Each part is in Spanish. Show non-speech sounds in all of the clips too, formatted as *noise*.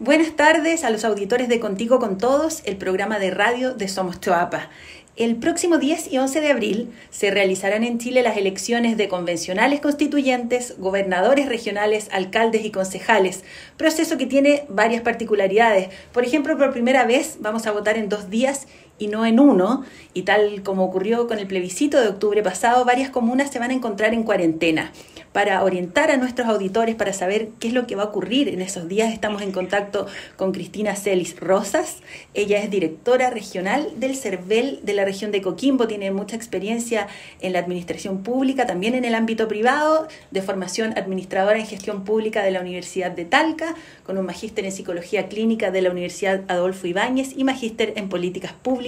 Buenas tardes a los auditores de Contigo con Todos, el programa de radio de Somos Choapa. El próximo 10 y 11 de abril se realizarán en Chile las elecciones de convencionales constituyentes, gobernadores regionales, alcaldes y concejales, proceso que tiene varias particularidades. Por ejemplo, por primera vez vamos a votar en dos días y no en uno, y tal como ocurrió con el plebiscito de octubre pasado, varias comunas se van a encontrar en cuarentena. Para orientar a nuestros auditores, para saber qué es lo que va a ocurrir en esos días, estamos en contacto con Cristina Celis Rosas. Ella es directora regional del CERVEL de la región de Coquimbo, tiene mucha experiencia en la administración pública, también en el ámbito privado, de formación administradora en gestión pública de la Universidad de Talca, con un magíster en psicología clínica de la Universidad Adolfo Ibáñez y magíster en políticas públicas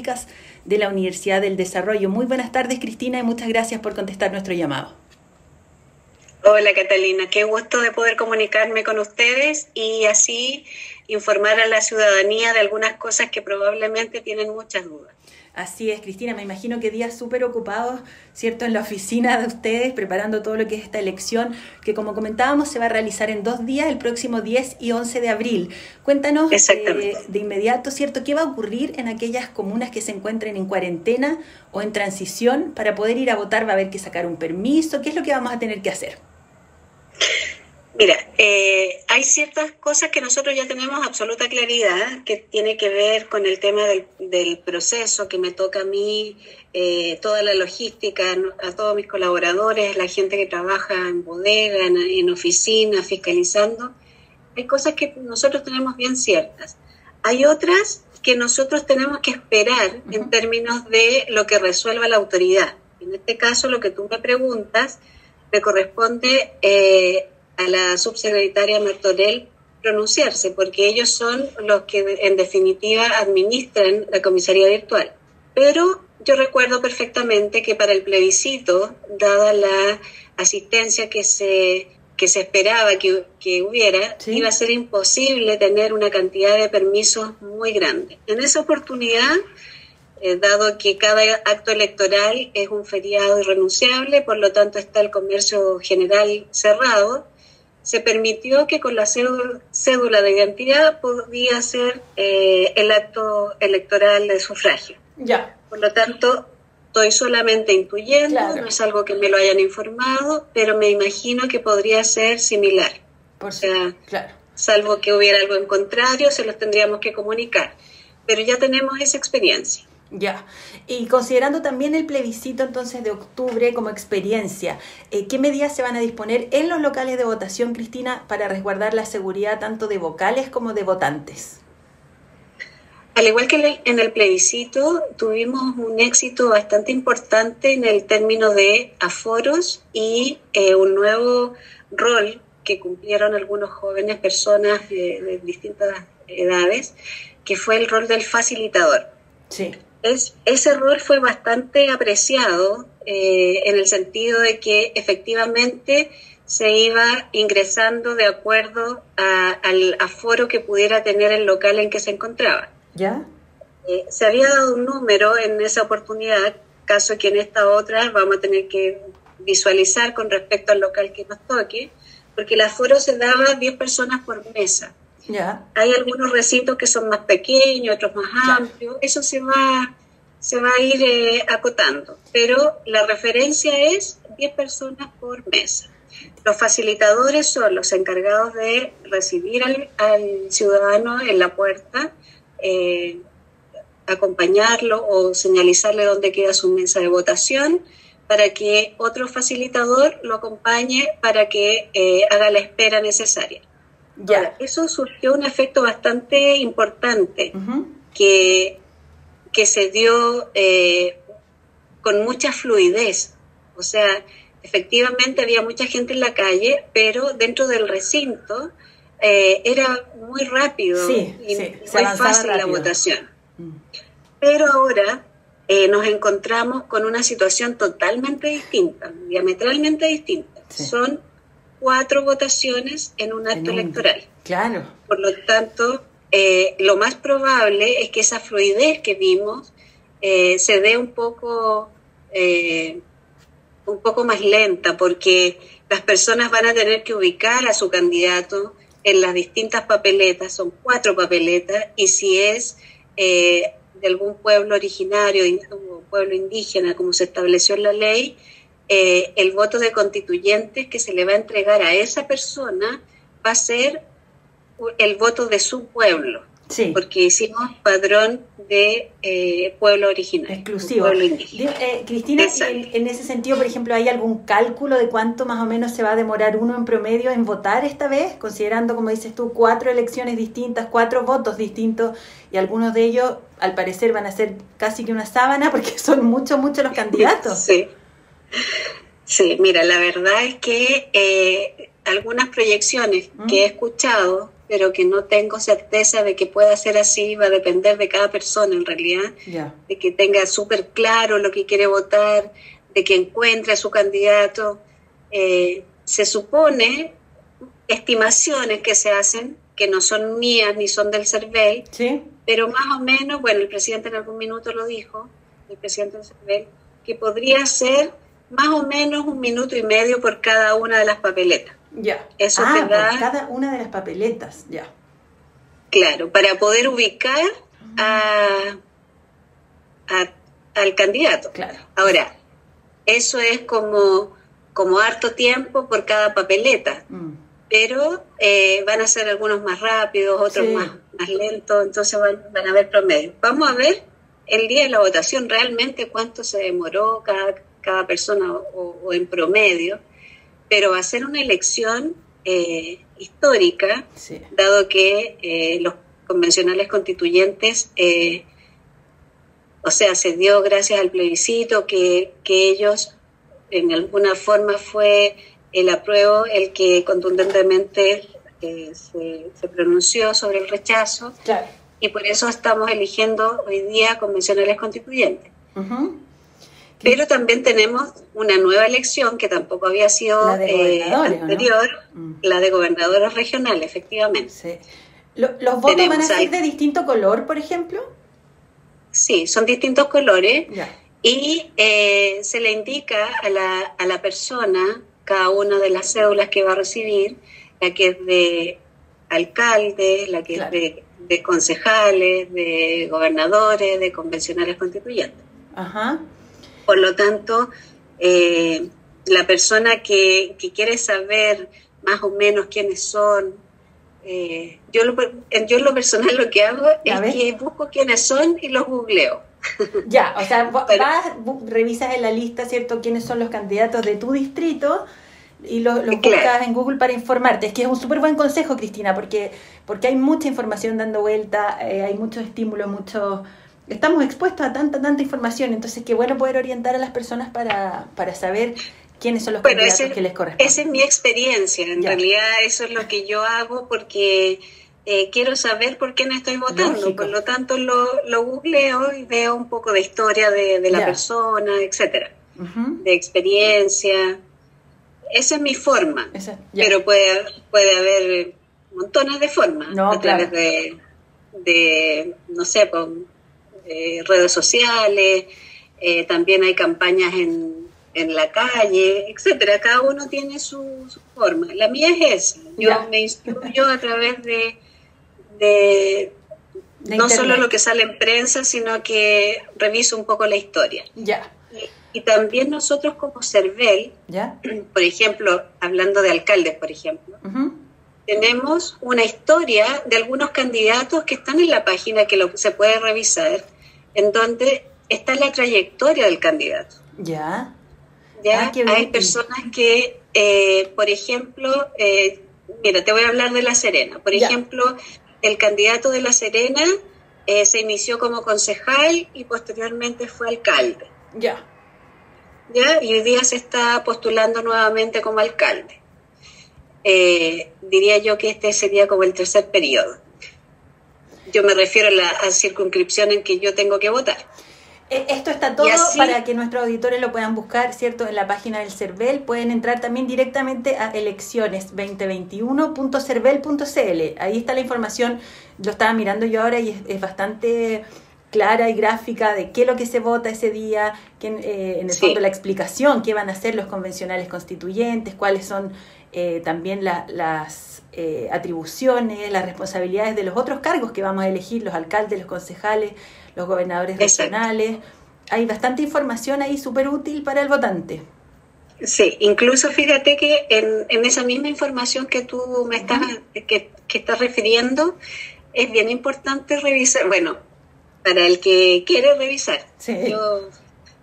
de la Universidad del Desarrollo. Muy buenas tardes, Cristina, y muchas gracias por contestar nuestro llamado. Hola Catalina, qué gusto de poder comunicarme con ustedes y así informar a la ciudadanía de algunas cosas que probablemente tienen muchas dudas. Así es, Cristina, me imagino que días súper ocupados, ¿cierto?, en la oficina de ustedes, preparando todo lo que es esta elección, que como comentábamos se va a realizar en dos días, el próximo 10 y 11 de abril. Cuéntanos eh, de inmediato, ¿cierto?, qué va a ocurrir en aquellas comunas que se encuentren en cuarentena o en transición para poder ir a votar, va a haber que sacar un permiso, ¿qué es lo que vamos a tener que hacer? Mira, eh, hay ciertas cosas que nosotros ya tenemos absoluta claridad, que tiene que ver con el tema del, proceso que me toca a mí, eh, toda la logística, a todos mis colaboradores, la gente que trabaja en bodega, en, en oficina, fiscalizando. Hay cosas que nosotros tenemos bien ciertas. Hay otras que nosotros tenemos que esperar en términos de lo que resuelva la autoridad. En este caso, lo que tú me preguntas, me corresponde eh, a la subsecretaria Martorell pronunciarse, porque ellos son los que en definitiva administran la comisaría virtual. Pero yo recuerdo perfectamente que para el plebiscito, dada la asistencia que se, que se esperaba que, que hubiera, iba a ser imposible tener una cantidad de permisos muy grande. En esa oportunidad, eh, dado que cada acto electoral es un feriado irrenunciable, por lo tanto está el comercio general cerrado, se permitió que con la cédula de identidad podía ser eh, el acto electoral de sufragio. Ya. Por lo tanto, estoy solamente intuyendo, no es algo que me lo hayan informado, pero me imagino que podría ser similar. Por sea, claro. Salvo que hubiera algo en contrario, se los tendríamos que comunicar. Pero ya tenemos esa experiencia. Ya, y considerando también el plebiscito entonces de octubre como experiencia, eh, ¿qué medidas se van a disponer en los locales de votación, Cristina, para resguardar la seguridad tanto de vocales como de votantes? Al igual que en el plebiscito, tuvimos un éxito bastante importante en el término de aforos y eh, un nuevo rol que cumplieron algunos jóvenes personas de, de distintas edades, que fue el rol del facilitador. Sí ese rol fue bastante apreciado eh, en el sentido de que efectivamente se iba ingresando de acuerdo al aforo que pudiera tener el local en que se encontraba. ¿Ya? Eh, se había dado un número en esa oportunidad, caso que en esta otra vamos a tener que visualizar con respecto al local que nos toque, porque el aforo se daba 10 personas por mesa. Hay algunos recintos que son más pequeños, otros más amplios. Eso se va, se va a ir eh, acotando. Pero la referencia es 10 personas por mesa. Los facilitadores son los encargados de recibir al, ciudadano en la puerta, eh, acompañarlo o señalizarle dónde queda su mesa de votación para que otro facilitador lo acompañe para que eh, haga la espera necesaria. Ya. eso surgió un efecto bastante importante que, que se dio eh, con mucha fluidez. O sea, efectivamente había mucha gente en la calle, pero dentro del recinto eh, era muy rápido y muy fácil la votación. Mm. Pero ahora eh, nos encontramos con una situación totalmente distinta, diametralmente distinta. Son cuatro votaciones en un acto electoral. Claro. Por lo tanto, eh, lo más probable es que esa fluidez que vimos eh, se dé un poco, eh, un poco más lenta, porque las personas van a tener que ubicar a su candidato en las distintas papeletas, son cuatro papeletas, y si es de algún pueblo originario o pueblo indígena, como se estableció en la ley, eh, el voto de constituyentes que se le va a entregar a esa persona va a ser el voto de su pueblo. Sí. Porque hicimos padrón de eh, pueblo original. Exclusivo. Eh, Cristina, en, ese sentido, por ejemplo, ¿hay algún cálculo de cuánto más o menos se va a demorar uno en promedio en votar esta vez? Considerando, como dices tú, cuatro elecciones distintas, cuatro votos distintos, y algunos de ellos, al parecer, van a ser casi que una sábana *laughs* porque son muchos, muchos los candidatos. Sí. Sí, mira, la verdad es que eh, algunas proyecciones que he escuchado pero que no tengo certeza de que pueda ser así, va a depender de cada persona en realidad, de que tenga súper claro lo que quiere votar, de que encuentre a su candidato. Eh, se supone estimaciones que se hacen, que no son mías ni son del CERVEL, pero más o menos, bueno, el presidente en algún minuto lo dijo, el presidente del CERVEL, que podría ser más o menos un minuto y medio por cada una de las papeletas. Ya. Eso ah, te da. cada una de las papeletas, ya. Claro, para poder ubicar a, al candidato. Claro. Ahora, eso es como, como harto tiempo por cada papeleta. Mm. Pero eh, van a ser algunos más rápidos, otros más, más lentos, entonces van, van a haber promedios. Vamos a ver el día de la votación realmente cuánto se demoró cada, cada persona o en promedio pero va a ser una elección eh, histórica, dado que eh, los convencionales constituyentes, eh, o sea, se dio gracias al plebiscito que, que ellos, en alguna forma fue el apruebo el que contundentemente se, se, pronunció sobre el rechazo, y por eso estamos eligiendo hoy día convencionales constituyentes. Pero también tenemos una nueva elección que tampoco había sido eh, anterior, mm. la de gobernadores regionales, efectivamente. ¿Los votos van a ser de distinto color, por ejemplo? Sí, son distintos colores y eh, se le indica a la, a la persona cada una de las cédulas que va a recibir, la que es de alcalde, la que es de, de concejales, de gobernadores, de convencionales constituyentes. Ajá. Por lo tanto, eh, la persona que, quiere saber más o menos quiénes son, eh, yo, lo, yo lo personal lo que hago es que busco quiénes son y los googleo. *laughs* Ya, o sea, vas, revisas en la lista, ¿cierto?, quiénes son los candidatos de tu distrito y los lo buscas en Google para informarte. Es que es un súper buen consejo, Cristina, porque, porque hay mucha información dando vuelta, eh, hay muchos estímulos, muchos estamos expuestos a tanta, tanta información, entonces qué bueno poder orientar a las personas para, para saber quiénes son los candidatos que les corresponden. Esa es mi experiencia, en realidad eso es lo que yo hago porque eh, quiero saber por quién estoy votando, por lo tanto lo, lo googleo y veo un poco de historia de, de la persona, etcétera, de experiencia. Esa es mi forma, pero puede, puede haber montones de formas a través de, de, no sé, pues, eh, redes sociales, eh, también hay campañas en, en, la calle, etcétera. Cada uno tiene su, forma. La mía es esa. Yo me instruyo a través de, de, no solo lo que sale en prensa, sino que reviso un poco la historia. Ya. Y, también nosotros como CERVEL, ¿Ya? por ejemplo, hablando de alcaldes, por ejemplo, tenemos una historia de algunos candidatos que están en la página que lo, se puede revisar en donde está la trayectoria del candidato. Ya. Ya ah, hay personas que, eh, por ejemplo, eh, mira, te voy a hablar de La Serena. Por ejemplo, el candidato de La Serena eh, se inició como concejal y posteriormente fue alcalde. Ya. ¿Ya? Y hoy día se está postulando nuevamente como alcalde. diría yo que este sería como el tercer periodo. Yo me refiero a la circunscripción en que yo tengo que votar. Eh, esto está todo para que nuestros auditores lo puedan buscar, ¿cierto? En la página del CERVEL. Pueden entrar también directamente a elecciones2021.cervel.cl. Ahí está la información. Lo estaba mirando yo ahora y es, bastante clara y gráfica de qué es lo que se vota ese día, que, eh, en el fondo la explicación, qué van a hacer los convencionales constituyentes, cuáles son eh, también las eh, atribuciones, las responsabilidades de los otros cargos que vamos a elegir, los alcaldes, los concejales, los gobernadores regionales. Hay bastante información ahí súper útil para el votante. Sí, incluso fíjate que en, en esa misma información que tú me estás, que, que estás refiriendo, es bien importante revisar, bueno, para el que quiere revisar. Yo,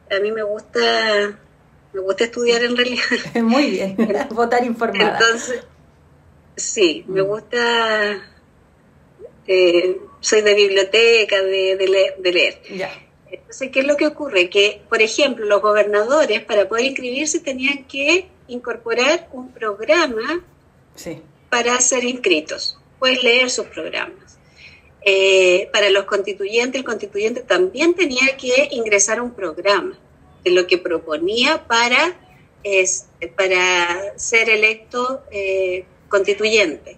a mí me gusta, me gusta estudiar en realidad. *laughs* Muy bien, *laughs* votar informada. Entonces, sí, me mm. gusta, eh, soy de biblioteca, de, de leer. Ya. Entonces, ¿qué es lo que ocurre? Que, por ejemplo, los gobernadores para poder inscribirse tenían que incorporar un programa para ser inscritos. Puedes leer sus programas. Eh, para los constituyentes, el constituyente también tenía que ingresar a un programa de lo que proponía para, para ser electo eh, constituyente.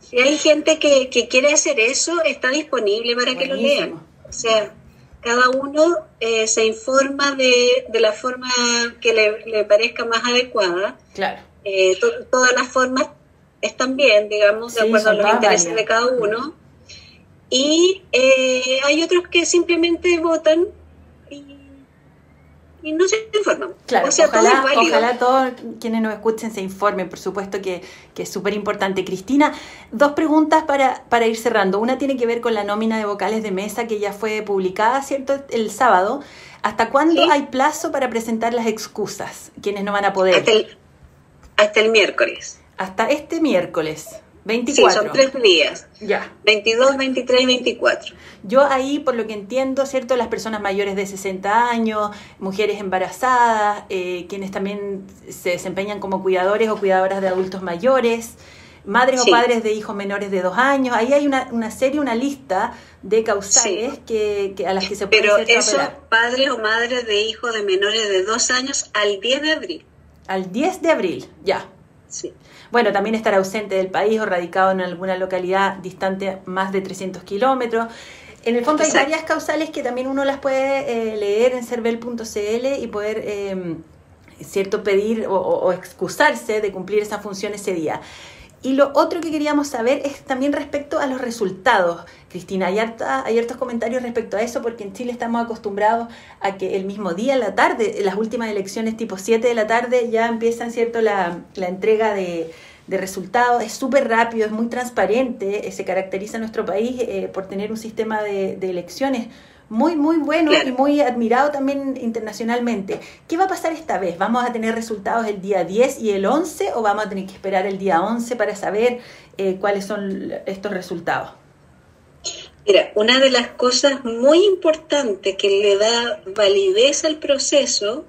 Si hay gente que, quiere hacer eso, está disponible para que lo lean. O sea, cada uno eh, se informa de, de, la forma que le, parezca más adecuada. Claro. Todas las formas están bien, digamos, de acuerdo a los intereses de cada uno. Y eh, hay otros que simplemente votan y no se informan. Claro, ojalá, todos quienes nos escuchen se informen, por supuesto que, es súper importante. Cristina, dos preguntas para, para ir cerrando. Una tiene que ver con la nómina de vocales de mesa que ya fue publicada, ¿cierto?, el sábado. ¿Hasta cuándo hay plazo para presentar las excusas? Quienes no van a poder. Hasta el, hasta el miércoles. Hasta este miércoles. 24. Sí, son tres días. Ya. 22, 23 y 24. Yo ahí, por lo que entiendo, ¿cierto? Las personas mayores de 60 años, mujeres embarazadas, eh, quienes también se desempeñan como cuidadores o cuidadoras de adultos mayores, madres o padres de hijos menores de dos años. Ahí hay una, una serie, una lista de causales que, a las que se puede Pero esos padres o madres de hijos de menores de dos años al 10 de abril. Al 10 de abril, ya. Sí. Bueno, también estar ausente del país o radicado en alguna localidad distante más de 300 kilómetros. En el fondo hay varias causales que también uno las puede eh, leer en cervel.cl y poder, em, cierto, pedir o, excusarse de cumplir esa función ese día. Y lo otro que queríamos saber es también respecto a los resultados. Cristina, hay, harta, hay hartos comentarios respecto a eso porque en Chile estamos acostumbrados a que el mismo día, en la tarde, las últimas elecciones tipo 7 de la tarde, ya empiezan cierto la, la entrega de, resultados. Es súper rápido, es muy transparente. Eh, se caracteriza nuestro país eh, por tener un sistema de elecciones muy, muy bueno y muy admirado también internacionalmente. ¿Qué va a pasar esta vez? ¿Vamos a tener resultados el día 10 y el 11 o vamos a tener que esperar el día 11 para saber eh, cuáles son estos resultados? Mira, una de las cosas muy importantes que le da validez al proceso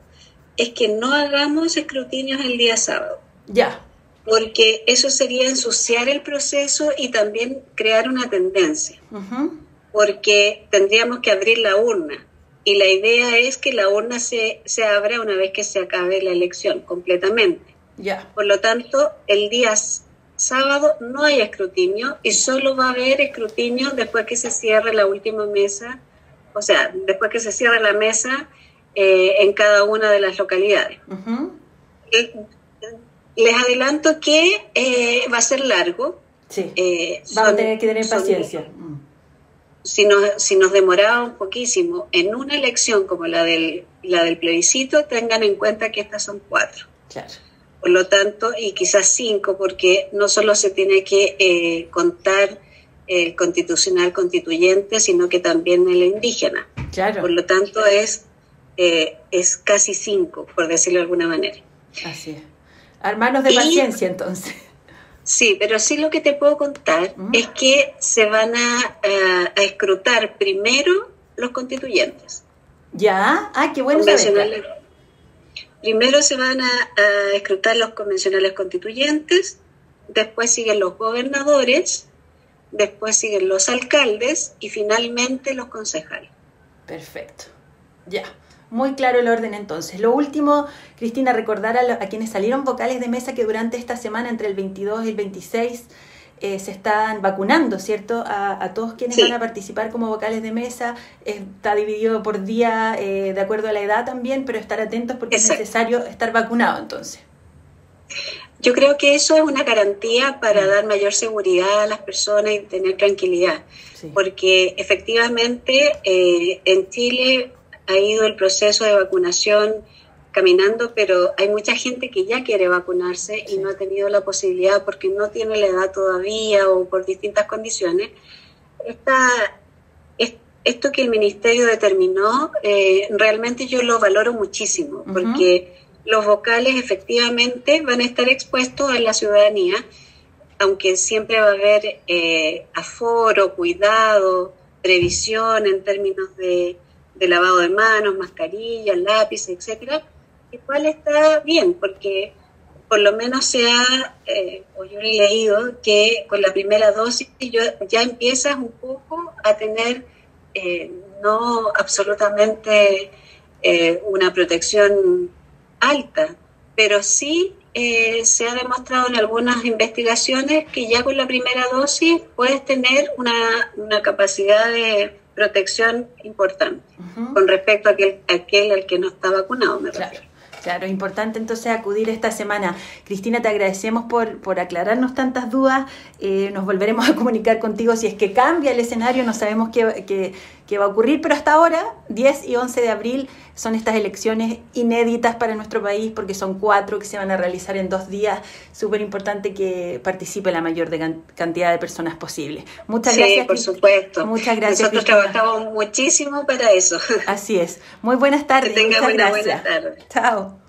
es que no hagamos escrutinios el día sábado. Ya. Porque eso sería ensuciar el proceso y también crear una tendencia porque tendríamos que abrir la urna. Y la idea es que la urna se, se abra una vez que se acabe la elección completamente. Ya. Por lo tanto, el día sábado no hay escrutinio y solo va a haber escrutinio después que se cierre la última mesa, o sea, después que se cierre la mesa eh, en cada una de las localidades. les adelanto que eh, va a ser largo. Sí. Eh, Vamos a tener que tener paciencia si nos, si nos demoraba poquísimo en una elección como la del, la del plebiscito, tengan en cuenta que estas son cuatro. Por lo tanto, y quizás cinco, porque no solo se tiene que eh, contar el constitucional constituyente, sino que también el indígena. Claro. Por lo tanto, es, eh, es casi cinco, por decirlo de alguna manera. Así es. Hermanos de paciencia, entonces. Sí, pero sí lo que te puedo contar es que se van a, escrutar primero los constituyentes. ¿Ya? Ah, qué bueno Primero se van a, a, escrutar los convencionales constituyentes, después siguen los gobernadores, después siguen los alcaldes y finalmente los concejales. Perfecto. Ya. Muy claro el orden entonces. Lo último, Cristina, recordar a, quienes salieron vocales de mesa que durante esta semana, entre el 22 y el 26, eh, se están vacunando, ¿cierto? A, todos quienes van a participar como vocales de mesa. Está dividido por día eh, de acuerdo a la edad también, pero estar atentos porque es necesario estar vacunado entonces. Yo creo que eso es una garantía para mm. dar mayor seguridad a las personas y tener tranquilidad, porque efectivamente eh, en Chile ha ido el proceso de vacunación caminando, pero hay mucha gente que ya quiere vacunarse y no ha tenido la posibilidad porque no tiene la edad todavía o por distintas condiciones. Esta, esto que el ministerio determinó, eh, realmente yo lo valoro muchísimo, porque los vocales efectivamente van a estar expuestos a la ciudadanía, aunque siempre va a haber eh, aforo, cuidado, previsión en términos de, lavado de manos, mascarillas, lápices, etcétera, igual está bien, porque por lo menos se ha, eh, o yo he leído, que con la primera dosis ya empiezas un poco a tener eh, no absolutamente una protección alta, pero sí eh, se ha demostrado en algunas investigaciones que ya con la primera dosis puedes tener una, una capacidad de protección importante con respecto a aquel, aquel al que no está vacunado, me refiero. Claro, importante entonces acudir esta semana. Cristina, te agradecemos por, por aclararnos tantas dudas. Eh, nos volveremos a comunicar contigo si es que cambia el escenario, no sabemos qué, qué, qué, va a ocurrir, pero hasta ahora, 10 y 11 de abril, son estas elecciones inéditas para nuestro país porque son cuatro que se van a realizar en dos días. Súper importante que participe la mayor cantidad de personas posible. Muchas sí, gracias. por supuesto. Muchas gracias. Nosotros trabajamos muchísimo para eso. Así es. Muy buenas tardes. Que tenga buena, buena tarde. Chao.